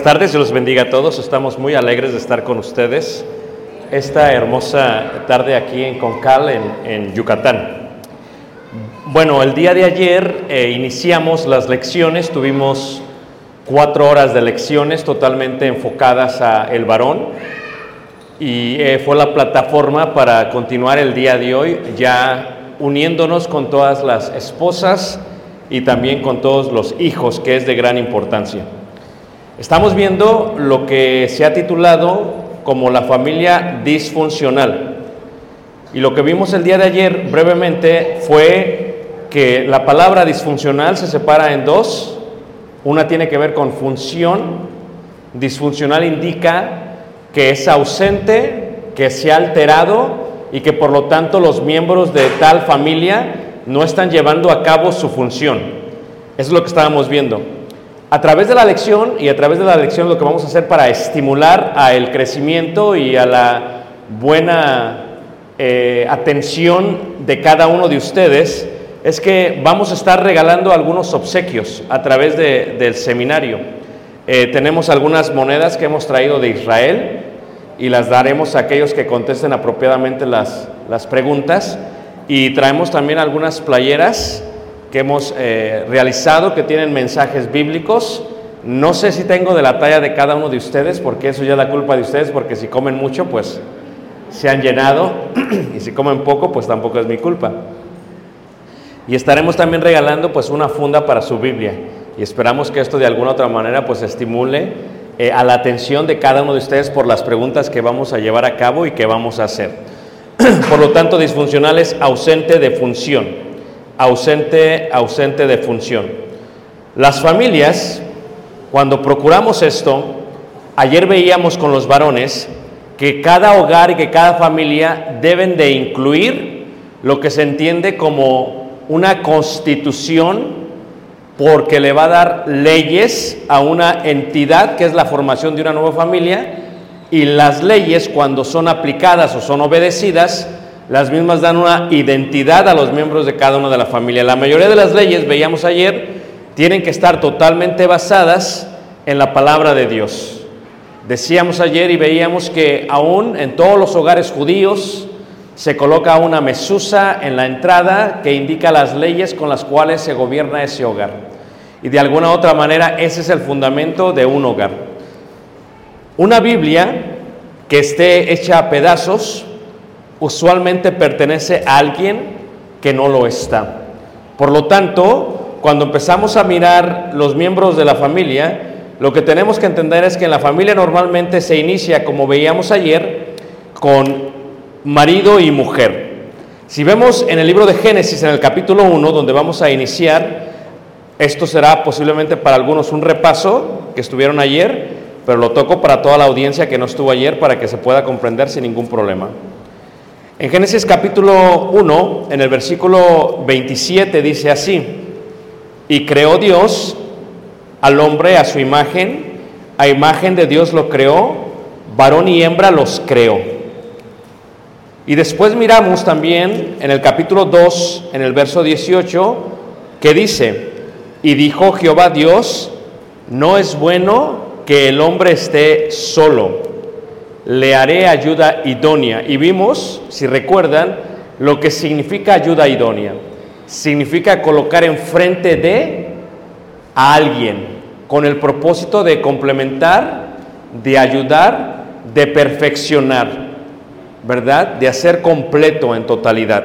buenas tardes, Dios los bendiga a todos. Estamos muy alegres de estar con ustedes esta hermosa tarde aquí en Concal, en, en Yucatán. Bueno, el día de ayer eh, iniciamos las lecciones, tuvimos cuatro horas de lecciones totalmente enfocadas a el varón y eh, fue la plataforma para continuar el día de hoy, ya uniéndonos con todas las esposas y también con todos los hijos, que es de gran importancia. Estamos viendo lo que se ha titulado como la familia disfuncional. Y lo que vimos el día de ayer brevemente fue que la palabra disfuncional se separa en dos. Una tiene que ver con función. Disfuncional indica que es ausente, que se ha alterado y que por lo tanto los miembros de tal familia no están llevando a cabo su función. Eso es lo que estábamos viendo. A través de la lección y a través de la lección lo que vamos a hacer para estimular a el crecimiento y a la buena eh, atención de cada uno de ustedes es que vamos a estar regalando algunos obsequios a través de- del seminario. Eh, tenemos algunas monedas que hemos traído de Israel y las daremos a aquellos que contesten apropiadamente las, las preguntas. Y traemos también algunas playeras que hemos eh, realizado que tienen mensajes bíblicos. No sé si tengo de la talla de cada uno de ustedes, porque eso ya es la culpa de ustedes, porque si comen mucho, pues se han llenado, y si comen poco, pues tampoco es mi culpa. Y estaremos también regalando pues una funda para su Biblia. Y esperamos que esto de alguna otra manera pues estimule eh, a la atención de cada uno de ustedes por las preguntas que vamos a llevar a cabo y que vamos a hacer. por lo tanto, disfuncional es ausente de función. Ausente, ausente de función. Las familias, cuando procuramos esto, ayer veíamos con los varones que cada hogar y que cada familia deben de incluir lo que se entiende como una constitución porque le va a dar leyes a una entidad que es la formación de una nueva familia y las leyes cuando son aplicadas o son obedecidas, las mismas dan una identidad a los miembros de cada una de la familia. La mayoría de las leyes, veíamos ayer, tienen que estar totalmente basadas en la palabra de Dios. Decíamos ayer y veíamos que aún en todos los hogares judíos se coloca una mesusa en la entrada que indica las leyes con las cuales se gobierna ese hogar. Y de alguna otra manera ese es el fundamento de un hogar. Una Biblia que esté hecha a pedazos usualmente pertenece a alguien que no lo está. Por lo tanto, cuando empezamos a mirar los miembros de la familia, lo que tenemos que entender es que en la familia normalmente se inicia, como veíamos ayer, con marido y mujer. Si vemos en el libro de Génesis, en el capítulo 1, donde vamos a iniciar, esto será posiblemente para algunos un repaso que estuvieron ayer, pero lo toco para toda la audiencia que no estuvo ayer para que se pueda comprender sin ningún problema. En Génesis capítulo 1, en el versículo 27 dice así, y creó Dios al hombre a su imagen, a imagen de Dios lo creó, varón y hembra los creó. Y después miramos también en el capítulo 2, en el verso 18, que dice, y dijo Jehová Dios, no es bueno que el hombre esté solo, le haré ayuda idónea. Y vimos, si recuerdan, lo que significa ayuda idónea. Significa colocar enfrente de a alguien con el propósito de complementar, de ayudar, de perfeccionar, ¿verdad? De hacer completo en totalidad.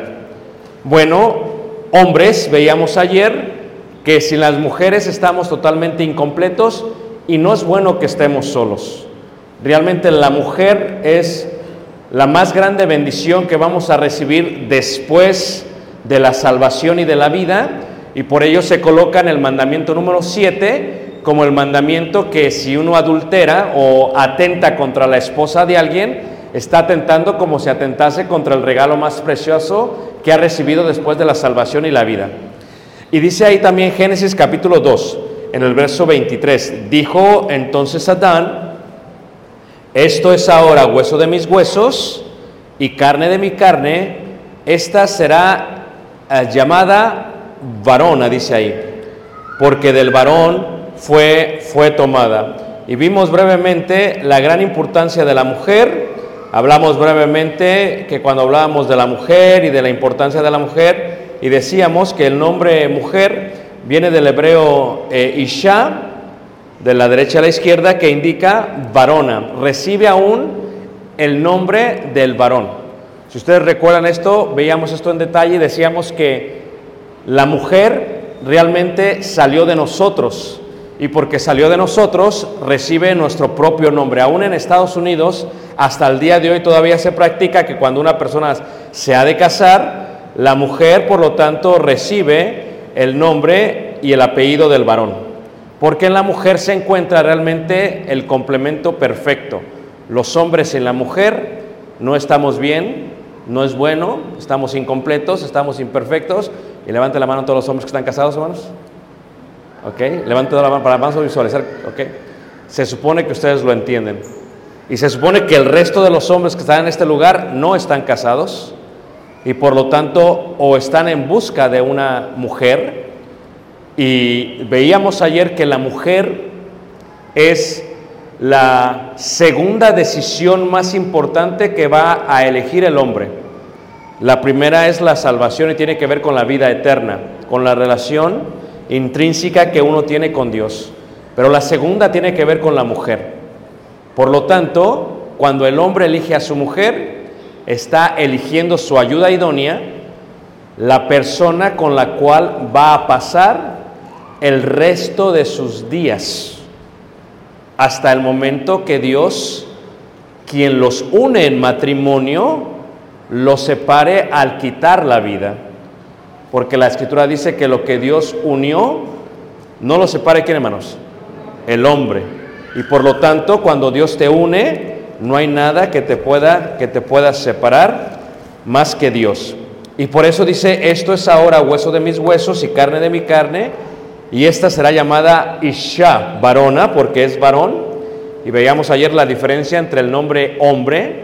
Bueno, hombres, veíamos ayer que sin las mujeres estamos totalmente incompletos y no es bueno que estemos solos. Realmente la mujer es la más grande bendición que vamos a recibir después de la salvación y de la vida y por ello se coloca en el mandamiento número 7 como el mandamiento que si uno adultera o atenta contra la esposa de alguien, está atentando como si atentase contra el regalo más precioso que ha recibido después de la salvación y la vida. Y dice ahí también Génesis capítulo 2, en el verso 23, dijo entonces Adán, esto es ahora hueso de mis huesos y carne de mi carne, esta será eh, llamada varona, dice ahí, porque del varón fue, fue tomada. Y vimos brevemente la gran importancia de la mujer, hablamos brevemente que cuando hablábamos de la mujer y de la importancia de la mujer, y decíamos que el nombre mujer viene del hebreo eh, Isha, de la derecha a la izquierda, que indica varona. Recibe aún el nombre del varón. Si ustedes recuerdan esto, veíamos esto en detalle y decíamos que la mujer realmente salió de nosotros y porque salió de nosotros recibe nuestro propio nombre. Aún en Estados Unidos, hasta el día de hoy todavía se practica que cuando una persona se ha de casar, la mujer, por lo tanto, recibe el nombre y el apellido del varón. Porque en la mujer se encuentra realmente el complemento perfecto. Los hombres y la mujer no estamos bien, no es bueno, estamos incompletos, estamos imperfectos. Y levante la mano todos los hombres que están casados, hermanos. ¿Ok? Levante la mano para más visualizar. ¿Ok? Se supone que ustedes lo entienden. Y se supone que el resto de los hombres que están en este lugar no están casados y por lo tanto o están en busca de una mujer. Y veíamos ayer que la mujer es la segunda decisión más importante que va a elegir el hombre. La primera es la salvación y tiene que ver con la vida eterna, con la relación intrínseca que uno tiene con Dios. Pero la segunda tiene que ver con la mujer. Por lo tanto, cuando el hombre elige a su mujer, está eligiendo su ayuda idónea, la persona con la cual va a pasar el resto de sus días, hasta el momento que Dios, quien los une en matrimonio, los separe al quitar la vida. Porque la escritura dice que lo que Dios unió, no lo separe quién hermanos, el hombre. Y por lo tanto, cuando Dios te une, no hay nada que te pueda que te pueda separar más que Dios. Y por eso dice, esto es ahora hueso de mis huesos y carne de mi carne, y esta será llamada Isha, varona, porque es varón. Y veíamos ayer la diferencia entre el nombre hombre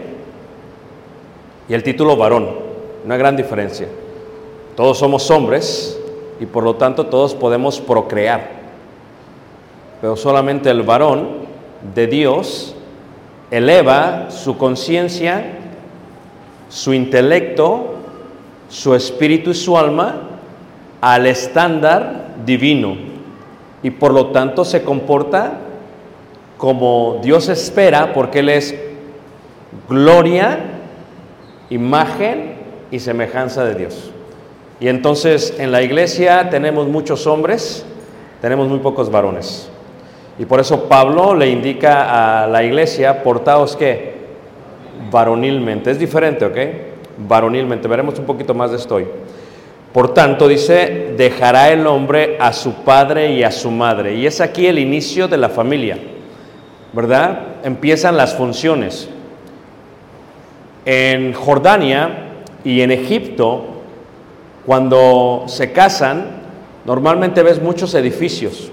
y el título varón. Una gran diferencia. Todos somos hombres y por lo tanto todos podemos procrear. Pero solamente el varón de Dios eleva su conciencia, su intelecto, su espíritu y su alma al estándar divino y por lo tanto se comporta como Dios espera porque Él es gloria, imagen y semejanza de Dios. Y entonces en la iglesia tenemos muchos hombres, tenemos muy pocos varones. Y por eso Pablo le indica a la iglesia, portaos que varonilmente. Es diferente, ¿ok? Varonilmente. Veremos un poquito más de esto hoy. Por tanto, dice, dejará el hombre a su padre y a su madre. Y es aquí el inicio de la familia, ¿verdad? Empiezan las funciones. En Jordania y en Egipto, cuando se casan, normalmente ves muchos edificios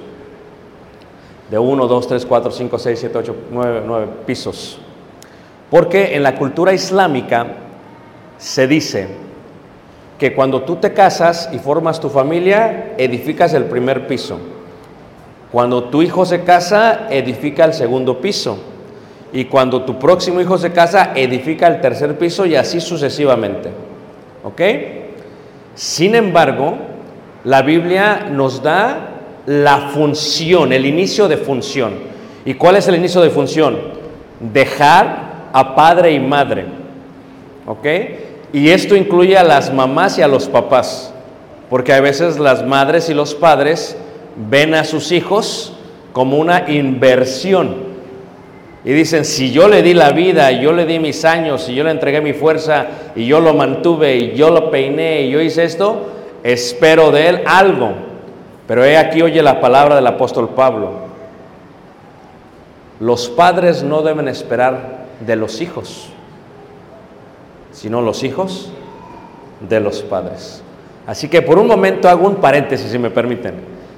de 1, 2, 3, 4, 5, 6, 7, 8, 9, 9 pisos. Porque en la cultura islámica se dice que cuando tú te casas y formas tu familia, edificas el primer piso. Cuando tu hijo se casa, edifica el segundo piso. Y cuando tu próximo hijo se casa, edifica el tercer piso y así sucesivamente. ¿Ok? Sin embargo, la Biblia nos da la función, el inicio de función. ¿Y cuál es el inicio de función? Dejar a padre y madre. ¿Ok? Y esto incluye a las mamás y a los papás, porque a veces las madres y los padres ven a sus hijos como una inversión. Y dicen, si yo le di la vida, yo le di mis años, y yo le entregué mi fuerza, y yo lo mantuve, y yo lo peiné, y yo hice esto, espero de él algo. Pero he aquí oye la palabra del apóstol Pablo. Los padres no deben esperar de los hijos, sino los hijos de los padres. Así que por un momento hago un paréntesis, si me permiten.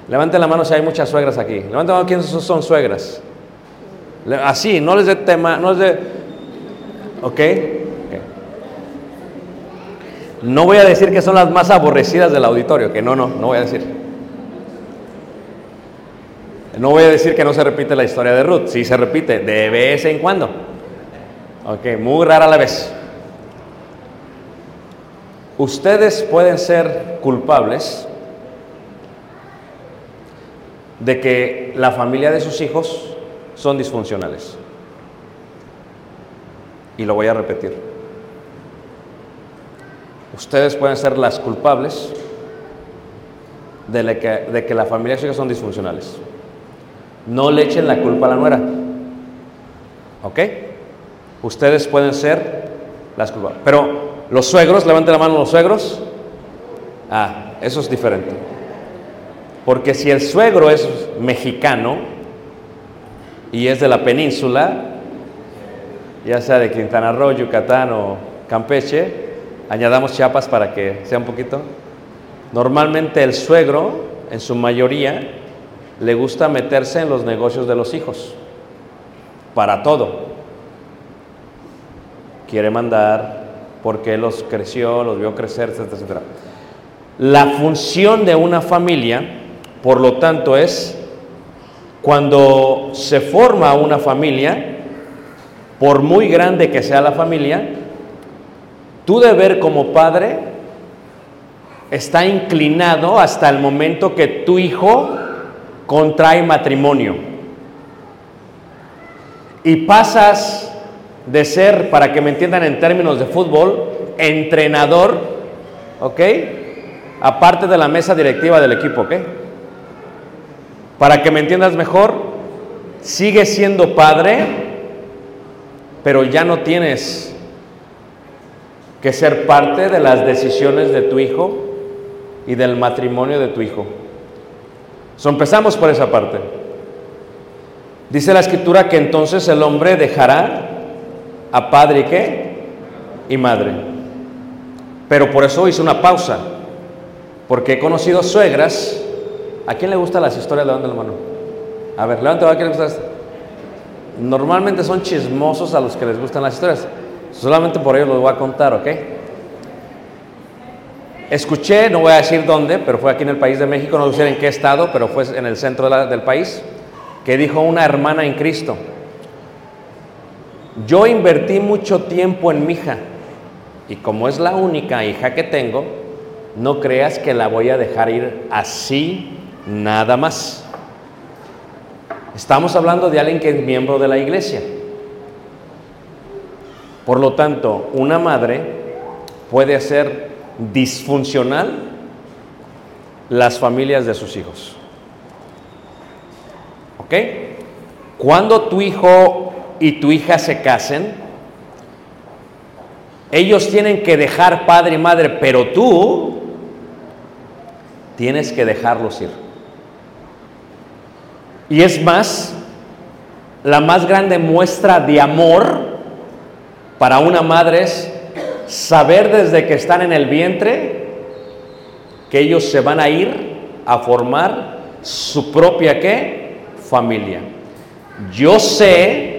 Levanten la mano si hay muchas suegras aquí. Levanten la mano quiénes son suegras. Así, no les dé tema, no les dé... ¿Ok? No voy a decir que son las más aborrecidas del auditorio, que no, no, no voy a decir. No voy a decir que no se repite la historia de Ruth, sí se repite de vez en cuando. Ok, muy rara la vez. Ustedes pueden ser culpables de que la familia de sus hijos son disfuncionales. Y lo voy a repetir. Ustedes pueden ser las culpables de, que, de que la familia de sus hijos son disfuncionales. No le echen la culpa a la nuera. ¿Ok? Ustedes pueden ser las culpables. Pero los suegros, levanten la mano los suegros. Ah, eso es diferente. Porque si el suegro es mexicano y es de la península, ya sea de Quintana Roo, Yucatán o Campeche, añadamos Chiapas para que sea un poquito. Normalmente el suegro, en su mayoría, le gusta meterse en los negocios de los hijos, para todo. Quiere mandar porque los creció, los vio crecer, etcétera, etcétera. La función de una familia, por lo tanto, es cuando se forma una familia, por muy grande que sea la familia, tu deber como padre está inclinado hasta el momento que tu hijo contrae matrimonio. Y pasas de ser, para que me entiendan en términos de fútbol, entrenador, ¿ok? Aparte de la mesa directiva del equipo, ¿ok? Para que me entiendas mejor, sigue siendo padre, pero ya no tienes que ser parte de las decisiones de tu hijo y del matrimonio de tu hijo. So, empezamos por esa parte. Dice la escritura que entonces el hombre dejará a padre y qué? Y madre. Pero por eso hice una pausa. Porque he conocido suegras. ¿A quién le gustan las historias? Levanta la mano. A ver, levanta ¿a quién le gusta? Normalmente son chismosos a los que les gustan las historias. Solamente por ello los voy a contar, ¿ok? Escuché, no voy a decir dónde, pero fue aquí en el país de México, no sé en qué estado, pero fue en el centro del país, que dijo una hermana en Cristo, yo invertí mucho tiempo en mi hija y como es la única hija que tengo, no creas que la voy a dejar ir así nada más. Estamos hablando de alguien que es miembro de la iglesia. Por lo tanto, una madre puede ser disfuncional las familias de sus hijos. ¿Ok? Cuando tu hijo y tu hija se casen, ellos tienen que dejar padre y madre, pero tú tienes que dejarlos ir. Y es más, la más grande muestra de amor para una madre es saber desde que están en el vientre que ellos se van a ir a formar su propia ¿qué? familia. Yo sé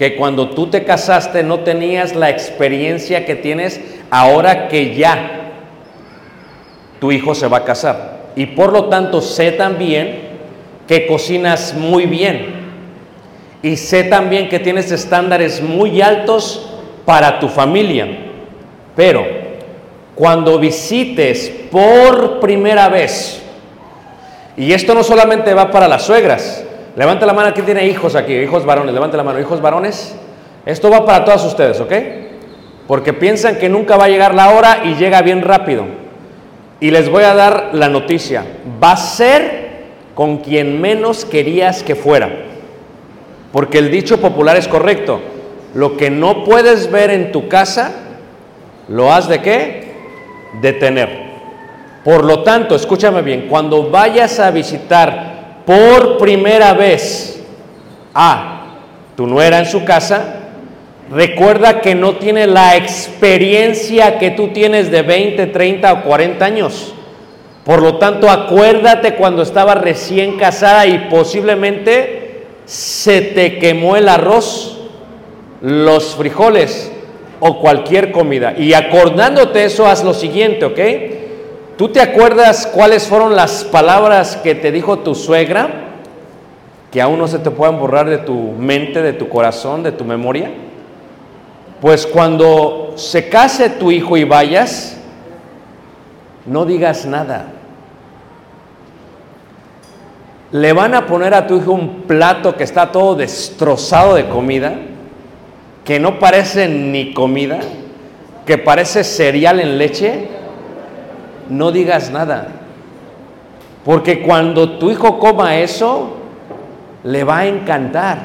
que cuando tú te casaste no tenías la experiencia que tienes ahora que ya tu hijo se va a casar. Y por lo tanto sé también que cocinas muy bien. Y sé también que tienes estándares muy altos para tu familia. Pero cuando visites por primera vez, y esto no solamente va para las suegras, levante la mano, ¿quién tiene hijos aquí? Hijos varones, levante la mano, hijos varones. Esto va para todos ustedes, ¿ok? Porque piensan que nunca va a llegar la hora y llega bien rápido. Y les voy a dar la noticia. Va a ser con quien menos querías que fuera. Porque el dicho popular es correcto. Lo que no puedes ver en tu casa, lo has de qué? De tener. Por lo tanto, escúchame bien, cuando vayas a visitar por primera vez a tu nuera en su casa, recuerda que no tiene la experiencia que tú tienes de 20, 30 o 40 años. Por lo tanto, acuérdate cuando estaba recién casada y posiblemente se te quemó el arroz, los frijoles o cualquier comida. Y acordándote eso, haz lo siguiente, ¿ok? ¿Tú te acuerdas cuáles fueron las palabras que te dijo tu suegra? Que aún no se te puedan borrar de tu mente, de tu corazón, de tu memoria. Pues cuando se case tu hijo y vayas, no digas nada. Le van a poner a tu hijo un plato que está todo destrozado de comida, que no parece ni comida, que parece cereal en leche. No digas nada. Porque cuando tu hijo coma eso, le va a encantar.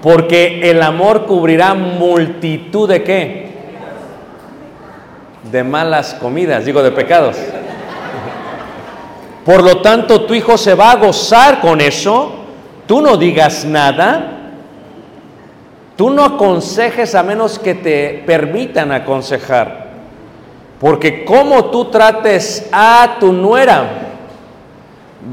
Porque el amor cubrirá multitud de qué? De malas comidas, digo de pecados. Por lo tanto, tu hijo se va a gozar con eso. Tú no digas nada. Tú no aconsejes a menos que te permitan aconsejar. Porque como tú trates a tu nuera,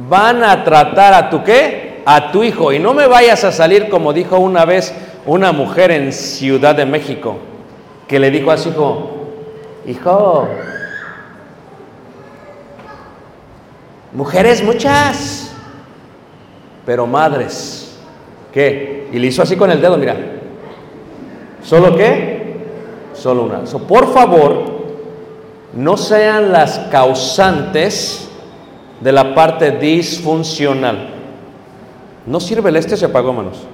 van a tratar a tu qué? A tu hijo. Y no me vayas a salir como dijo una vez una mujer en Ciudad de México, que le dijo a su hijo, hijo, mujeres muchas, pero madres, ¿qué? Y le hizo así con el dedo, mira. ¿Solo qué? Solo una. So, por favor, no sean las causantes de la parte disfuncional. No sirve el este, se apagó, hermanos.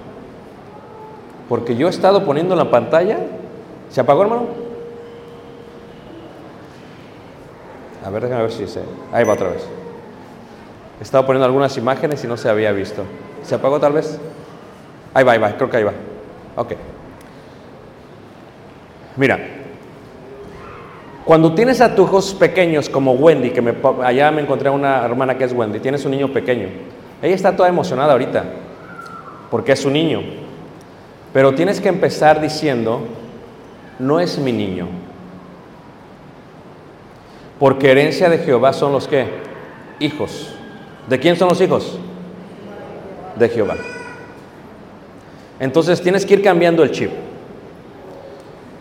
Porque yo he estado poniendo en la pantalla. ¿Se apagó, hermano? A ver, déjame ver si se. Ahí va otra vez. He estado poniendo algunas imágenes y no se había visto. ¿Se apagó tal vez? Ahí va, ahí va, creo que ahí va. Ok. Mira, cuando tienes a tus hijos pequeños como Wendy, que me, allá me encontré una hermana que es Wendy, tienes un niño pequeño. Ella está toda emocionada ahorita, porque es su niño. Pero tienes que empezar diciendo, no es mi niño. Porque herencia de Jehová son los que? Hijos. ¿De quién son los hijos? De Jehová. Entonces tienes que ir cambiando el chip.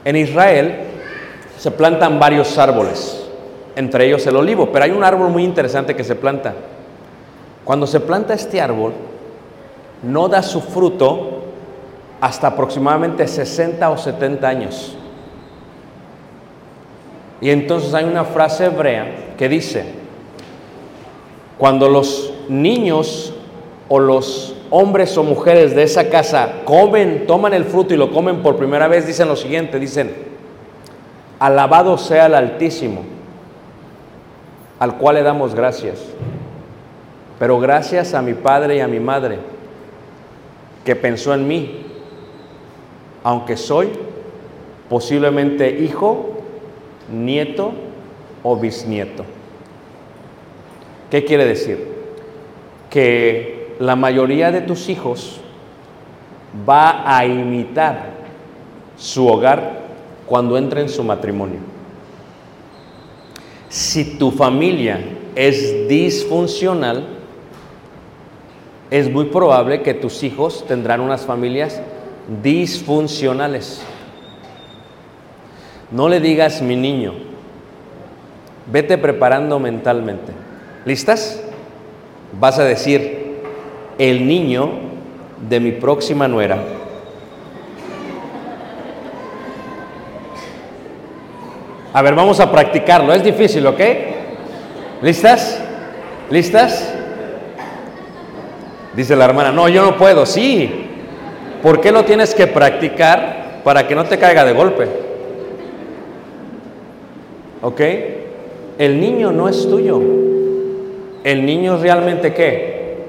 En Israel se plantan varios árboles, entre ellos el olivo, pero hay un árbol muy interesante que se planta. Cuando se planta este árbol, no da su fruto hasta aproximadamente 60 o 70 años. Y entonces hay una frase hebrea que dice, cuando los niños o los hombres o mujeres de esa casa comen, toman el fruto y lo comen por primera vez, dicen lo siguiente, dicen, alabado sea el Altísimo, al cual le damos gracias. Pero gracias a mi padre y a mi madre que pensó en mí, aunque soy posiblemente hijo, nieto o bisnieto. ¿Qué quiere decir? Que la mayoría de tus hijos va a imitar su hogar cuando entre en su matrimonio. Si tu familia es disfuncional, es muy probable que tus hijos tendrán unas familias disfuncionales. No le digas mi niño, vete preparando mentalmente. ¿Listas? Vas a decir, el niño de mi próxima nuera. A ver, vamos a practicarlo. Es difícil, ¿ok? ¿Listas? ¿Listas? Dice la hermana, no, yo no puedo. Sí. ¿Por qué lo tienes que practicar para que no te caiga de golpe? ¿Ok? El niño no es tuyo. El niño es realmente qué?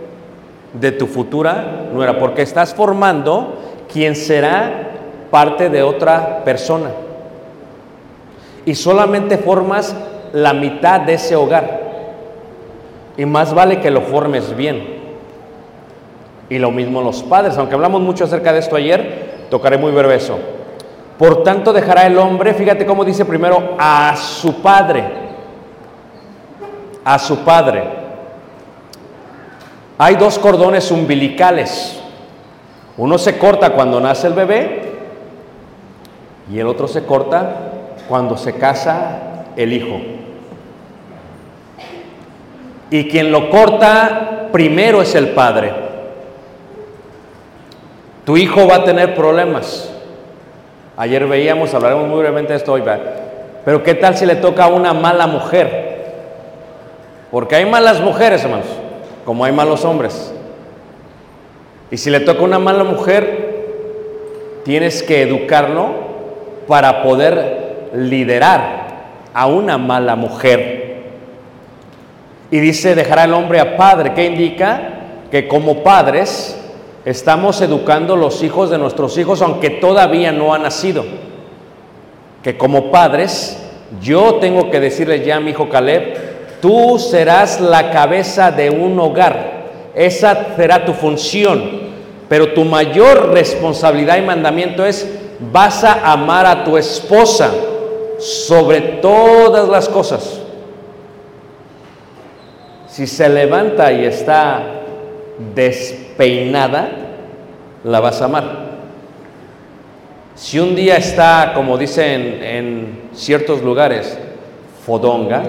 De tu futura nuera, porque estás formando quien será parte de otra persona. Y solamente formas la mitad de ese hogar. Y más vale que lo formes bien. Y lo mismo los padres, aunque hablamos mucho acerca de esto ayer, tocaré muy breve eso. Por tanto dejará el hombre, fíjate cómo dice primero, a su padre. A su padre. Hay dos cordones umbilicales. Uno se corta cuando nace el bebé y el otro se corta cuando se casa el hijo. Y quien lo corta primero es el padre. Tu hijo va a tener problemas. Ayer veíamos, hablaremos muy brevemente de esto hoy, pero ¿qué tal si le toca a una mala mujer? Porque hay malas mujeres, hermanos, como hay malos hombres. Y si le toca una mala mujer, tienes que educarlo para poder liderar a una mala mujer. Y dice, dejará el hombre a padre, que indica que como padres estamos educando los hijos de nuestros hijos, aunque todavía no han nacido. Que como padres, yo tengo que decirle ya a mi hijo Caleb, tú serás la cabeza de un hogar. Esa será tu función. Pero tu mayor responsabilidad y mandamiento es, vas a amar a tu esposa sobre todas las cosas. Si se levanta y está despeinada, la vas a amar. Si un día está, como dicen en ciertos lugares, fodonga,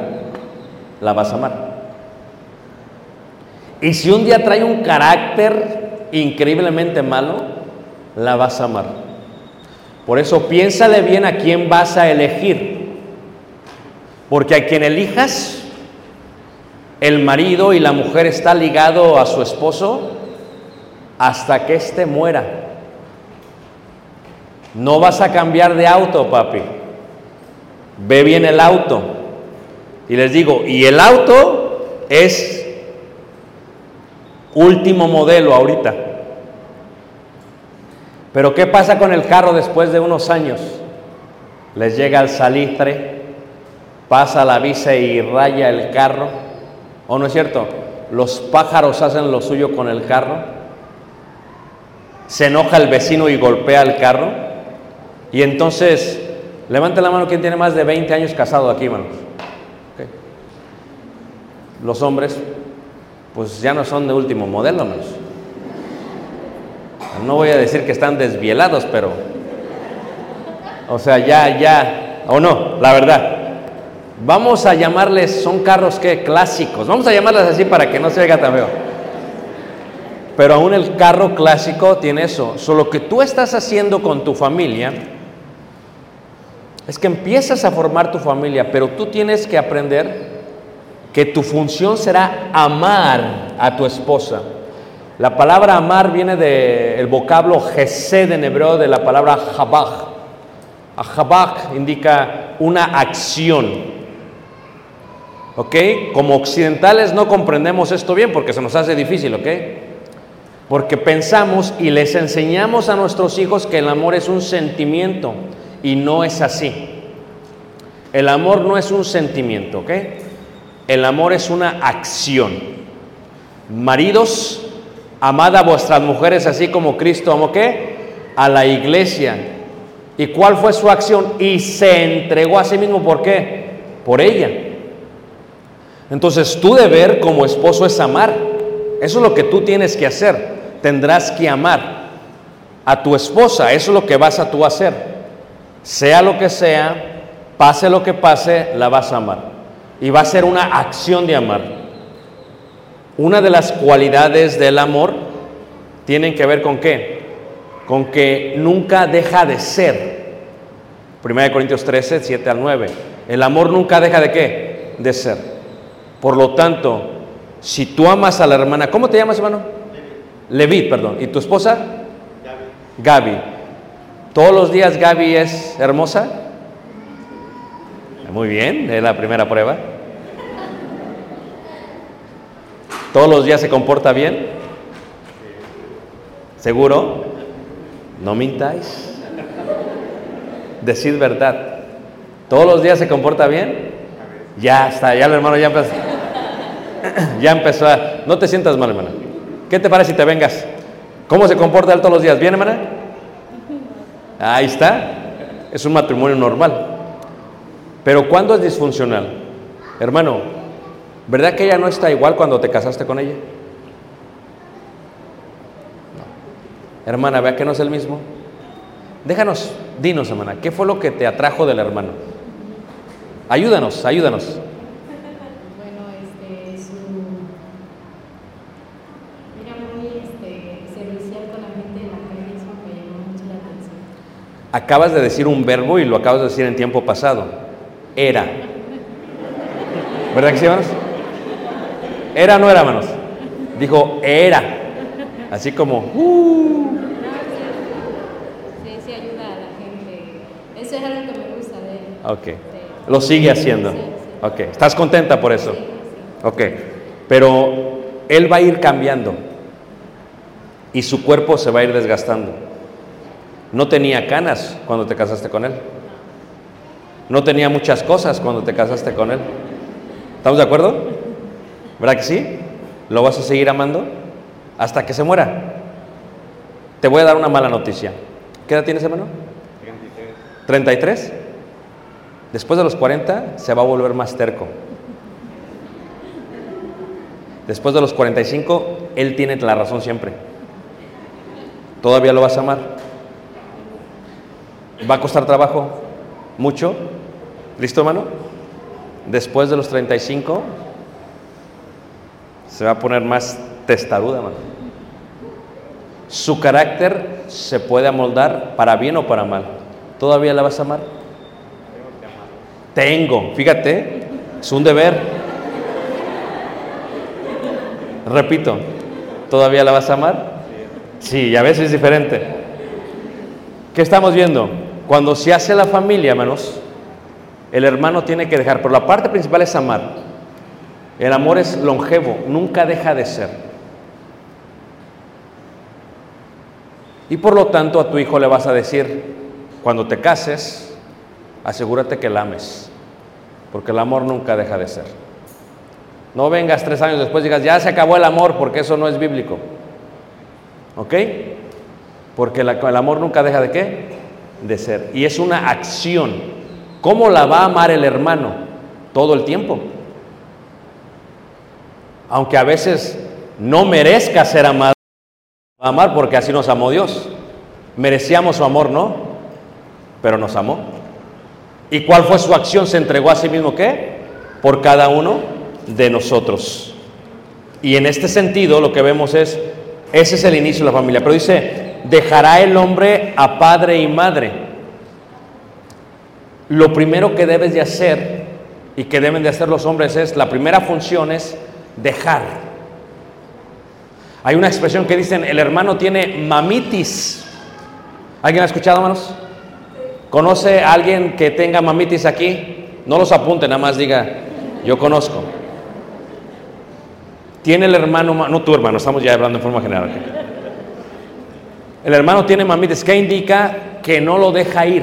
la vas a amar. Y si un día trae un carácter increíblemente malo, la vas a amar. Por eso piénsale bien a quién vas a elegir. Porque a quien elijas, el marido y la mujer está ligado a su esposo hasta que éste muera. No vas a cambiar de auto, papi. Ve bien el auto. Y les digo, y el auto es último modelo ahorita. Pero ¿qué pasa con el carro después de unos años? Les llega el salitre, pasa la visa y raya el carro. ¿O no es cierto? Los pájaros hacen lo suyo con el carro. Se enoja el vecino y golpea el carro. Y entonces, levante la mano quien tiene más de 20 años casado aquí, hermanos. Ok. Los hombres, pues ya no son de último modelo, hermanos. No voy a decir que están desvielados, pero, o sea, ya, ya, o no, la verdad. Vamos a llamarles, son carros que clásicos, vamos a llamarles así para que no se oiga tan feo. Pero aún el carro clásico tiene eso. Solo que tú estás haciendo con tu familia es que empiezas a formar tu familia, pero tú tienes que aprender que tu función será amar a tu esposa. La palabra amar viene del vocablo gesed en hebreo de la palabra jabaj. Jabaj indica una acción. ¿Ok? Como occidentales no comprendemos esto bien porque se nos hace difícil, ¿ok? Porque pensamos y les enseñamos a nuestros hijos que el amor es un sentimiento y no es así. El amor no es un sentimiento, ¿ok? El amor es una acción. Maridos, amad a vuestras mujeres así como Cristo amó qué? A la iglesia. ¿Y cuál fue su acción? Y se entregó a sí mismo, ¿por qué? Por ella. Entonces tu deber como esposo es amar. Eso es lo que tú tienes que hacer. Tendrás que amar a tu esposa. Eso es lo que vas a hacer. Sea lo que sea, pase lo que pase, la vas a amar. Y va a ser una acción de amar. Una de las cualidades del amor tienen que ver con qué? Con que nunca deja de ser. 1 Corintios 13, 7 al 9. El amor nunca deja de qué? De ser. Por lo tanto, si tú amas a la hermana, ¿cómo te llamas, hermano? Levi, perdón. ¿Y tu esposa? Gaby. Gaby. ¿Todos los días Gaby es hermosa? Muy bien, es la primera prueba. ¿Todos los días se comporta bien? ¿Seguro? No mintáis. Decid verdad. ¿Todos los días se comporta bien? Ya está, ya el hermano ya empezó. ya empezó a... No te sientas mal, hermana. ¿Qué te parece si te vengas? ¿Cómo se comporta él todos los días? ¿Bien, hermana? Ahí está. Es un matrimonio normal. Pero ¿cuándo es disfuncional? Hermano, ¿verdad que ella no está igual cuando te casaste con ella? No. Hermana, vea que no es el mismo. Déjanos, dinos, hermana, ¿qué fue lo que te atrajo del hermano? Ayúdanos, ayúdanos. Bueno, este, su. Era muy este, servicial con la gente de la calle, eso me llamó mucho la atención. Acabas de decir un verbo y lo acabas de decir en tiempo pasado. Era. ¿Verdad que sí, hermanos? Era, no era, hermanos. Dijo, era. Así como, uh. Sí, sí, ayuda a la gente. Eso es algo que me gusta de él. Ok. Lo sigue haciendo. Ok. ¿Estás contenta por eso? Ok. Pero él va a ir cambiando. Y su cuerpo se va a ir desgastando. No tenía canas cuando te casaste con él. No tenía muchas cosas cuando te casaste con él. ¿Estamos de acuerdo? ¿Verdad que sí? ¿Lo vas a seguir amando? Hasta que se muera. Te voy a dar una mala noticia. ¿Qué edad tienes, hermano? 33. Después de los 40 se va a volver más terco. Después de los 45, él tiene la razón siempre. ¿Todavía lo vas a amar? ¿Va a costar trabajo? ¿Mucho? ¿Listo, hermano? Después de los 35, se va a poner más testaruda, hermano. Su carácter se puede amoldar para bien o para mal. ¿Todavía la vas a amar? Tengo, fíjate, es un deber. Repito, ¿todavía la vas a amar? Sí, y a veces es diferente. ¿Qué estamos viendo? Cuando se hace la familia, hermanos, el hermano tiene que dejar, pero la parte principal es amar. El amor es longevo, nunca deja de ser. Y por lo tanto a tu hijo le vas a decir, cuando te cases, asegúrate que la ames, porque el amor nunca deja de ser. No vengas tres años después y digas, ya se acabó el amor, porque eso no es bíblico. ¿Ok? Porque el amor nunca deja de qué? De ser. Y es una acción. ¿Cómo la va a amar el hermano? Todo el tiempo. Aunque a veces no merezca ser amado, amar porque así nos amó Dios. Merecíamos su amor, ¿no? Pero nos amó. ¿Y cuál fue su acción? Se entregó a sí mismo, ¿qué? Por cada uno de nosotros. Y en este sentido lo que vemos es, ese es el inicio de la familia. Pero dice, dejará el hombre a padre y madre. Lo primero que debes de hacer y que deben de hacer los hombres es, la primera función es dejar. Hay una expresión que dicen, el hermano tiene mamitis. ¿Alguien ha escuchado, hermanos? ¿Conoce a alguien que tenga mamitis aquí? No los apunte, nada más diga, Yo conozco. Tiene el hermano, ma- no tu hermano, estamos ya hablando en forma general. El hermano tiene mamitis, ¿qué indica? Que no lo deja ir.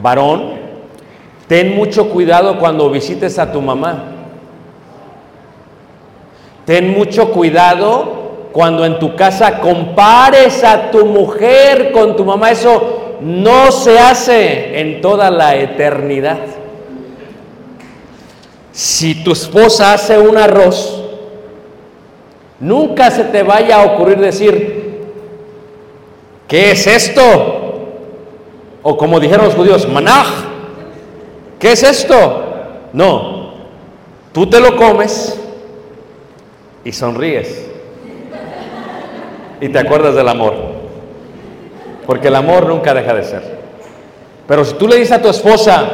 Varón, ten mucho cuidado cuando visites a tu mamá. Ten mucho cuidado cuando en tu casa compares a tu mujer con tu mamá. Eso no se hace en toda la eternidad. Si tu esposa hace un arroz, nunca se te vaya a ocurrir decir, ¿qué es esto? O como dijeron los judíos, manaj, ¿qué es esto? No, tú te lo comes y sonríes. Y te acuerdas del amor, porque el amor nunca deja de ser. Pero si tú le dices a tu esposa,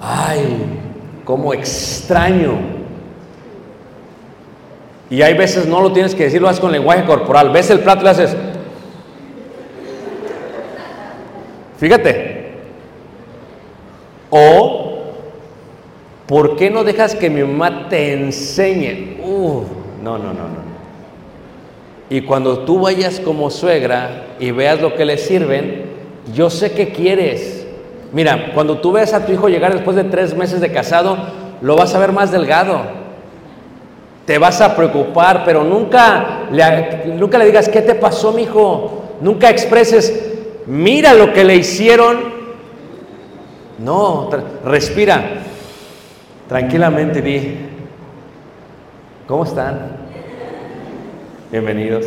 ay, cómo extraño, y hay veces no lo tienes que decir, lo haces con lenguaje corporal, ves el plato y haces, fíjate, o ¿por qué no dejas que mi mamá te enseñe? No, no, no, no. Y cuando tú vayas como suegra y veas lo que le sirven, yo sé que quieres. Mira, cuando tú ves a tu hijo llegar después de tres meses de casado, lo vas a ver más delgado. Te vas a preocupar, pero nunca le, nunca le digas, ¿qué te pasó, mi hijo? Nunca expreses, mira lo que le hicieron. No, respira tranquilamente di, ¿cómo están? Bienvenidos.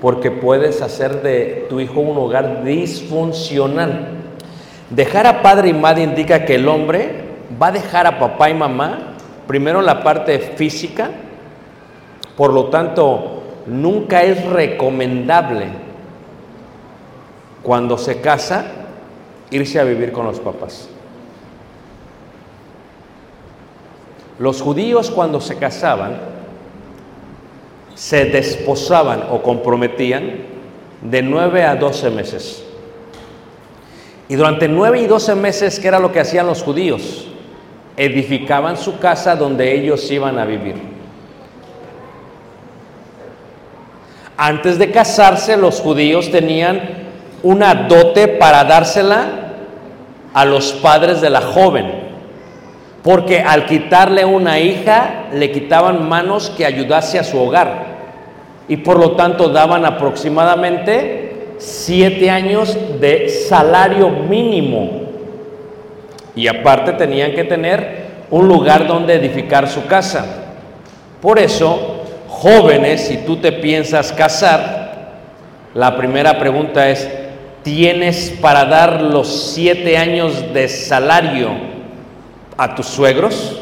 Porque puedes hacer de tu hijo un hogar disfuncional. Dejar a padre y madre indica que el hombre va a dejar a papá y mamá, primero la parte física, por lo tanto, nunca es recomendable cuando se casa irse a vivir con los papás. Los judíos cuando se casaban se desposaban o comprometían de 9 a 12 meses. Y durante 9 y 12 meses, ¿qué era lo que hacían los judíos? Edificaban su casa donde ellos iban a vivir. Antes de casarse, los judíos tenían una dote para dársela a los padres de la joven. Porque al quitarle una hija, le quitaban manos que ayudase a su hogar. Y por lo tanto daban aproximadamente siete años de salario mínimo. Y aparte tenían que tener un lugar donde edificar su casa. Por eso, jóvenes, si tú te piensas casar, la primera pregunta es, ¿tienes para dar los siete años de salario a tus suegros?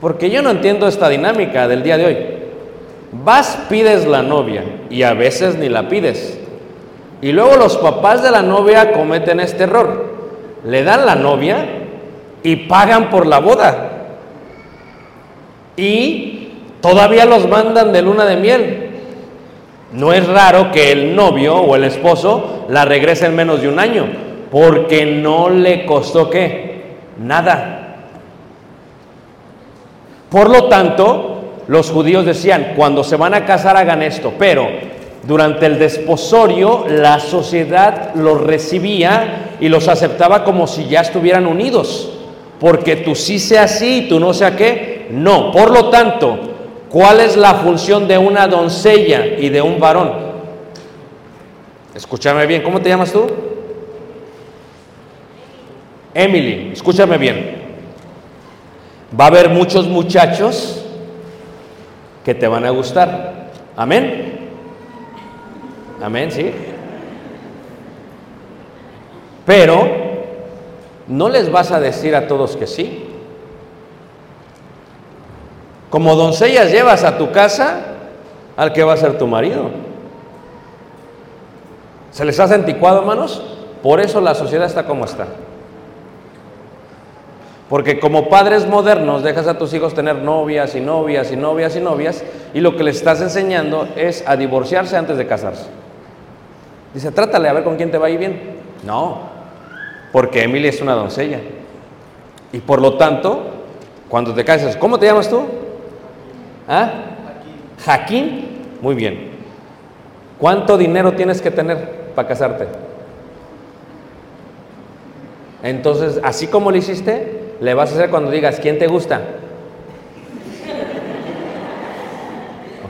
Porque yo no entiendo esta dinámica del día de hoy. Vas, pides la novia y a veces ni la pides. Y luego los papás de la novia cometen este error. Le dan la novia y pagan por la boda. Y todavía los mandan de luna de miel. No es raro que el novio o el esposo la regrese en menos de un año, porque no le costó qué? Nada. Por lo tanto, los judíos decían, cuando se van a casar hagan esto, pero durante el desposorio la sociedad los recibía y los aceptaba como si ya estuvieran unidos, porque tú sí sea así y tú no sea qué, no. Por lo tanto, ¿cuál es la función de una doncella y de un varón? Escúchame bien, ¿cómo te llamas tú? Emily, escúchame bien. Va a haber muchos muchachos que te van a gustar. Amén. Amén, sí. Pero no les vas a decir a todos que sí. Como doncellas llevas a tu casa al que va a ser tu marido. ¿Se les hace anticuado, hermanos? Por eso la sociedad está como está. Porque como padres modernos dejas a tus hijos tener novias y novias y novias y novias y lo que les estás enseñando es a divorciarse antes de casarse. Dice, trátale a ver con quién te va a ir bien. No, porque Emily es una doncella. Y por lo tanto, cuando te casas, ¿cómo te llamas tú? ¿Ah? Jaquín. Muy bien. ¿Cuánto dinero tienes que tener para casarte? Entonces, así como lo hiciste, le vas a hacer cuando digas, ¿quién te gusta?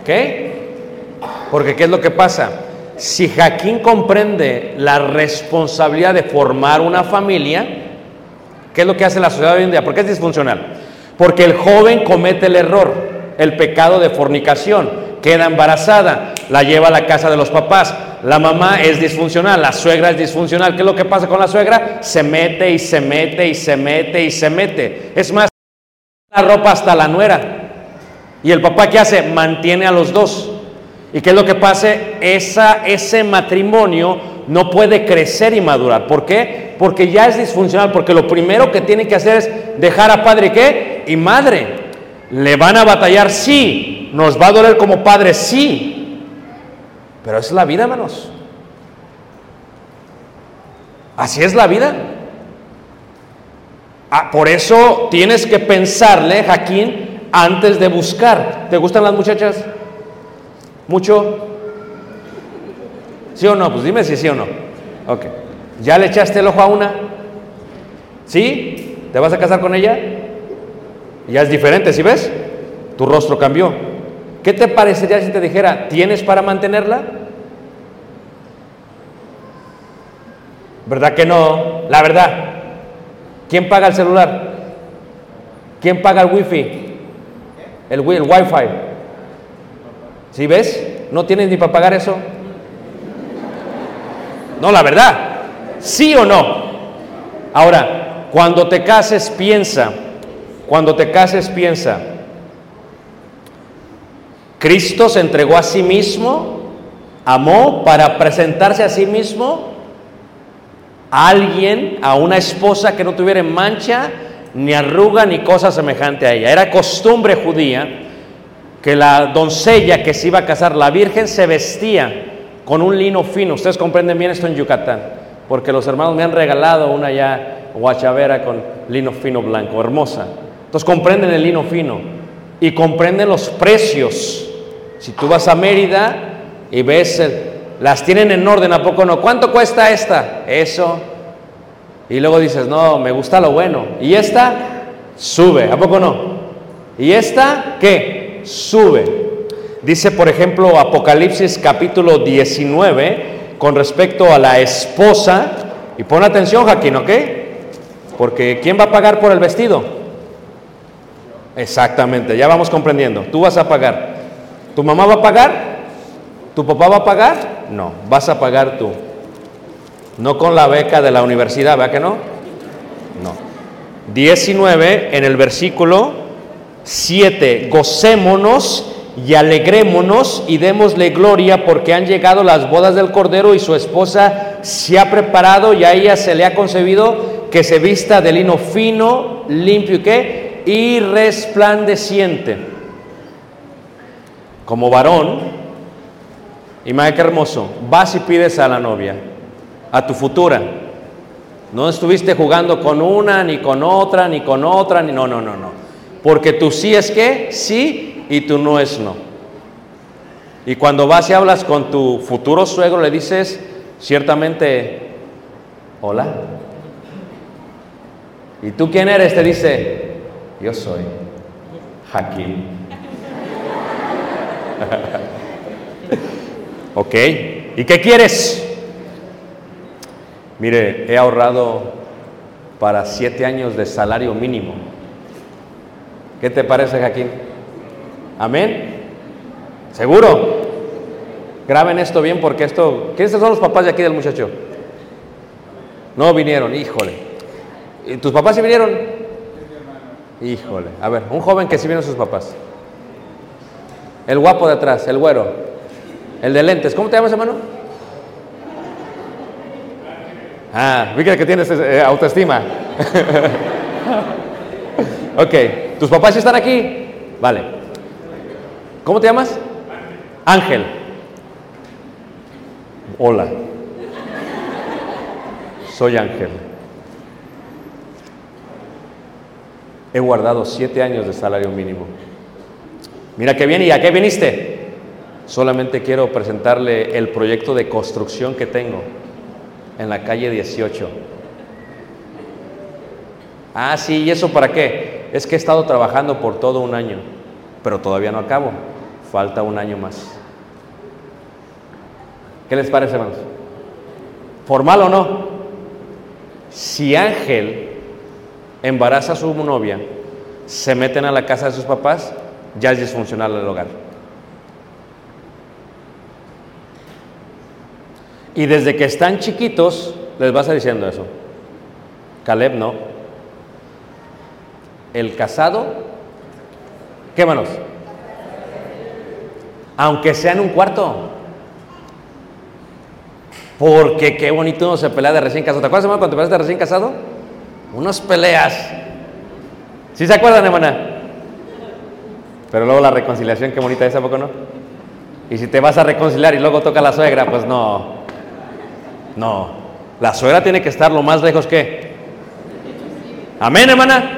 ¿Ok? Porque ¿qué es lo que pasa? Si Jaquín comprende la responsabilidad de formar una familia, ¿qué es lo que hace la sociedad hoy en día? ¿Por qué es disfuncional? Porque el joven comete el error, el pecado de fornicación, queda embarazada, la lleva a la casa de los papás, la mamá es disfuncional, la suegra es disfuncional. ¿Qué es lo que pasa con la suegra? Se mete y se mete y se mete y se mete. Es más, la ropa hasta la nuera. ¿Y el papá qué hace? Mantiene a los dos. ¿Y qué es lo que pasa? Esa, ese matrimonio no puede crecer y madurar. ¿Por qué? Porque ya es disfuncional, porque lo primero que tiene que hacer es dejar a padre qué? Y madre. ¿Le van a batallar? Sí. ¿Nos va a doler como padre? Sí. Pero es la vida, hermanos. Así es la vida. Ah, por eso tienes que pensarle, Jaquín, antes de buscar. ¿Te gustan las muchachas? ¿Mucho? ¿Sí o no? Pues dime si sí o no. Ok. ¿Ya le echaste el ojo a una? ¿Sí? ¿Te vas a casar con ella? Ya es diferente, ¿sí ves? Tu rostro cambió. ¿Qué te parecería si te dijera, ¿tienes para mantenerla? ¿Verdad que no? La verdad. ¿Quién paga el celular? ¿Quién paga el wifi? El, el wifi. ¿Sí ves? ¿No tienes ni para pagar eso? No, la verdad. ¿Sí o no? Ahora, cuando te cases, piensa. Cuando te cases, piensa. Cristo se entregó a sí mismo, amó para presentarse a sí mismo a alguien, a una esposa que no tuviera mancha, ni arruga, ni cosa semejante a ella. Era costumbre judía que la doncella que se iba a casar, la virgen, se vestía con un lino fino. Ustedes comprenden bien esto en Yucatán, porque los hermanos me han regalado una ya guachavera con lino fino blanco, hermosa. Entonces comprenden el lino fino y comprenden los precios. Si tú vas a Mérida y ves, las tienen en orden, ¿a poco no? ¿Cuánto cuesta esta? Eso. Y luego dices, no, me gusta lo bueno. ¿Y esta? Sube, ¿a poco no? ¿Y esta qué? Sube. Dice, por ejemplo, Apocalipsis capítulo 19, con respecto a la esposa, y pon atención, Jaquín, ¿ok? Porque ¿quién va a pagar por el vestido? Exactamente, ya vamos comprendiendo. Tú vas a pagar. ¿Tu mamá va a pagar? ¿Tu papá va a pagar? No, vas a pagar tú. No con la beca de la universidad, ¿verdad que no? No. 19 en el versículo 7. Gocémonos y alegrémonos y démosle gloria porque han llegado las bodas del Cordero y su esposa se ha preparado y a ella se le ha concebido que se vista de lino fino, limpio y qué? Y resplandeciente. Como varón, qué hermoso, vas y pides a la novia, a tu futura. No estuviste jugando con una, ni con otra, ni con otra, ni no, no, no, no. Porque tú sí es que sí y tú no es no. Y cuando vas y hablas con tu futuro suegro, le dices ciertamente, hola. ¿Y tú quién eres? Te dice, yo soy Jaquín. ok, ¿y qué quieres? Mire, he ahorrado para siete años de salario mínimo. ¿Qué te parece, Jaquín? Amén. ¿Seguro? Graben esto bien porque esto... ¿Quiénes son los papás de aquí del muchacho? No vinieron, híjole. ¿Y tus papás sí vinieron? Híjole. A ver, un joven que sí vino sus papás. El guapo de atrás, el güero. El de lentes. ¿Cómo te llamas, hermano? Ah, vi que tienes eh, autoestima. ok, ¿tus papás están aquí? Vale. ¿Cómo te llamas? Ángel. Hola. Soy Ángel. he guardado siete años de salario mínimo. Mira qué bien, ¿y a qué viniste? Solamente quiero presentarle el proyecto de construcción que tengo en la calle 18. Ah, sí, ¿y eso para qué? Es que he estado trabajando por todo un año, pero todavía no acabo. Falta un año más. ¿Qué les parece, hermanos? ¿Formal o no? Si Ángel embaraza a su novia, se meten a la casa de sus papás, ya es disfuncional el hogar. Y desde que están chiquitos, les vas a diciendo eso. Caleb no. El casado, ¿qué manos? Aunque sea en un cuarto. Porque qué bonito uno se pelea de recién casado. ¿Te acuerdas, hermano, cuando te peleas de recién casado? Unas peleas. ¿Sí se acuerdan, hermana? Pero luego la reconciliación, qué bonita es, ¿a poco no? Y si te vas a reconciliar y luego toca la suegra, pues no. No. La suegra tiene que estar lo más lejos que. Amén, hermana.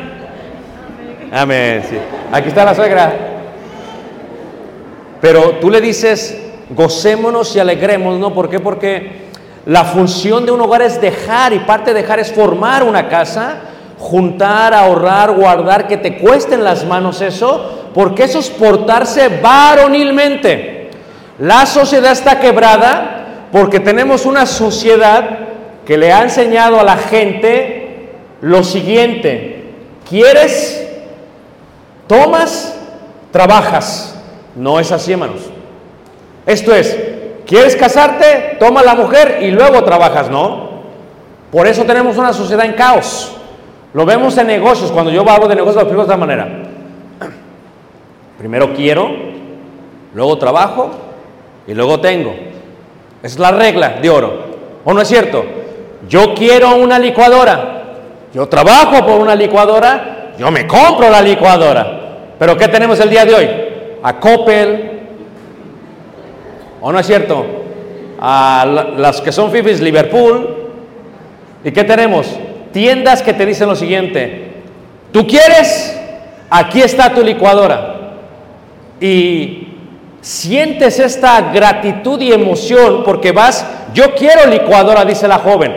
Amén, sí. Aquí está la suegra. Pero tú le dices, gocémonos y alegremos, ¿no? ¿Por qué? Porque la función de un hogar es dejar y parte de dejar es formar una casa, juntar, ahorrar, guardar, que te cuesten las manos eso, porque eso es portarse varonilmente. La sociedad está quebrada porque tenemos una sociedad que le ha enseñado a la gente lo siguiente, ¿quieres? Tomas, trabajas. No es así, hermanos. Esto es, ¿quieres casarte? Toma la mujer y luego trabajas, ¿no? Por eso tenemos una sociedad en caos. Lo vemos en negocios. Cuando yo hablo de negocios, lo explico de esta manera. Primero quiero, luego trabajo y luego tengo. Es la regla de oro. ¿O no es cierto? Yo quiero una licuadora. Yo trabajo por una licuadora. Yo me compro la licuadora. Pero ¿qué tenemos el día de hoy? A Coppel. ¿O no es cierto? A la- las que son fifis, Liverpool. ¿Y qué tenemos? Tiendas que te dicen lo siguiente. ¿Tú quieres? Aquí está tu licuadora. Y sientes esta gratitud y emoción porque vas, yo quiero licuadora, dice la joven.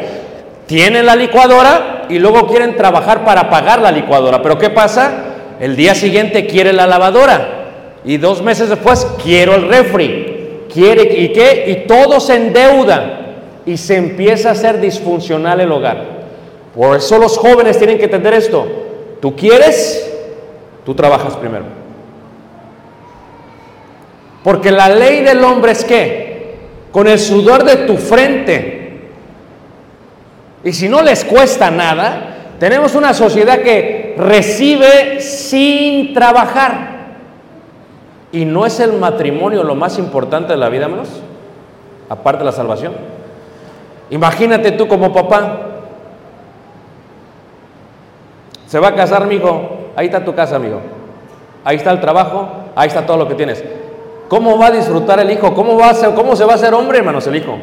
Tienen la licuadora y luego quieren trabajar para pagar la licuadora. Pero ¿qué pasa? El día siguiente quiere la lavadora y dos meses después quiero el refri. Quiere y qué? Y todo se endeuda y se empieza a hacer disfuncional el hogar. Por eso los jóvenes tienen que entender esto. Tú quieres, tú trabajas primero. Porque la ley del hombre es que con el sudor de tu frente, y si no les cuesta nada, tenemos una sociedad que recibe sin trabajar. Y no es el matrimonio lo más importante de la vida, menos, aparte de la salvación. Imagínate tú como papá, se va a casar mi hijo, ahí está tu casa, amigo. Ahí está el trabajo, ahí está todo lo que tienes. ¿Cómo va a disfrutar el hijo? ¿Cómo, va a ser, ¿Cómo se va a hacer hombre, hermanos, el hijo?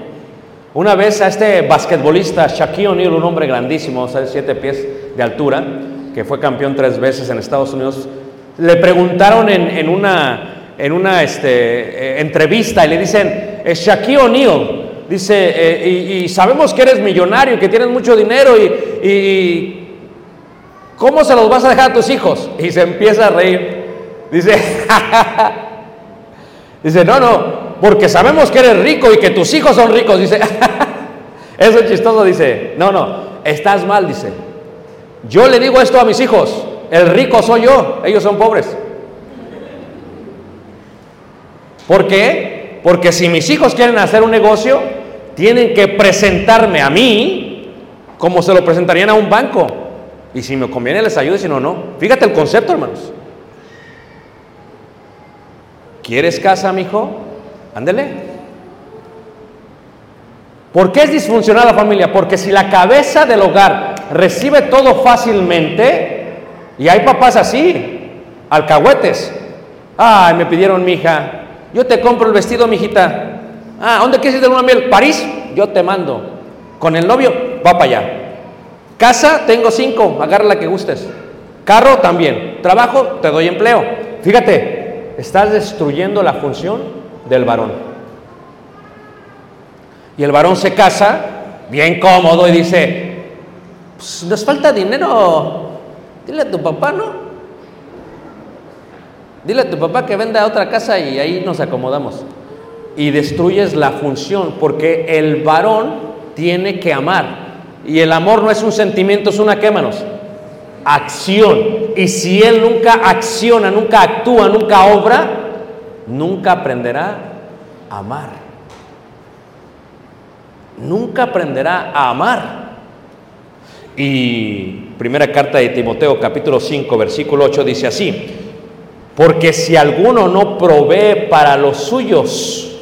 Una vez a este basquetbolista, Shaquille O'Neal, un hombre grandísimo, o sea, siete pies de altura, que fue campeón tres veces en Estados Unidos, le preguntaron en, una, en una este, eh, entrevista y le dicen, Shaquille O'Neal, dice, eh, y, y sabemos que eres millonario y que tienes mucho dinero y, y ¿cómo se los vas a dejar a tus hijos? Y se empieza a reír. Dice, dice, no, no, porque sabemos que eres rico y que tus hijos son ricos. Dice, eso es chistoso. Dice, no, no, estás mal. Dice, yo le digo esto a mis hijos, el rico soy yo, ellos son pobres. ¿Por qué? Porque si mis hijos quieren hacer un negocio, tienen que presentarme a mí como se lo presentarían a un banco. Y si me conviene les ayudo, si no, no. Fíjate el concepto, hermanos. ¿Quieres casa, mijo? Ándele. ¿Por qué es disfuncional la familia? Porque si la cabeza del hogar recibe todo fácilmente, y hay papás así, alcahuetes. Ay, me pidieron mi hija, yo te compro el vestido, mijita. Ah, ¿dónde quieres ir de luna miel? París, yo te mando. Con el novio, va para allá. Casa, tengo cinco, agarra la que gustes. Carro también. Trabajo, te doy empleo. Fíjate, estás destruyendo la función del varón. Y el varón se casa, bien cómodo, y dice, pues, nos falta dinero, dile a tu papá, ¿no? Dile a tu papá que venda otra casa y ahí nos acomodamos. Y destruyes la función, porque el varón tiene que amar. Y el amor no es un sentimiento, es una, quémanos, acción. Y si él nunca acciona, nunca actúa, nunca obra, nunca aprenderá a amar. Nunca aprenderá a amar. Y primera carta de Timoteo capítulo 5 versículo 8 dice así, porque si alguno no provee para los suyos,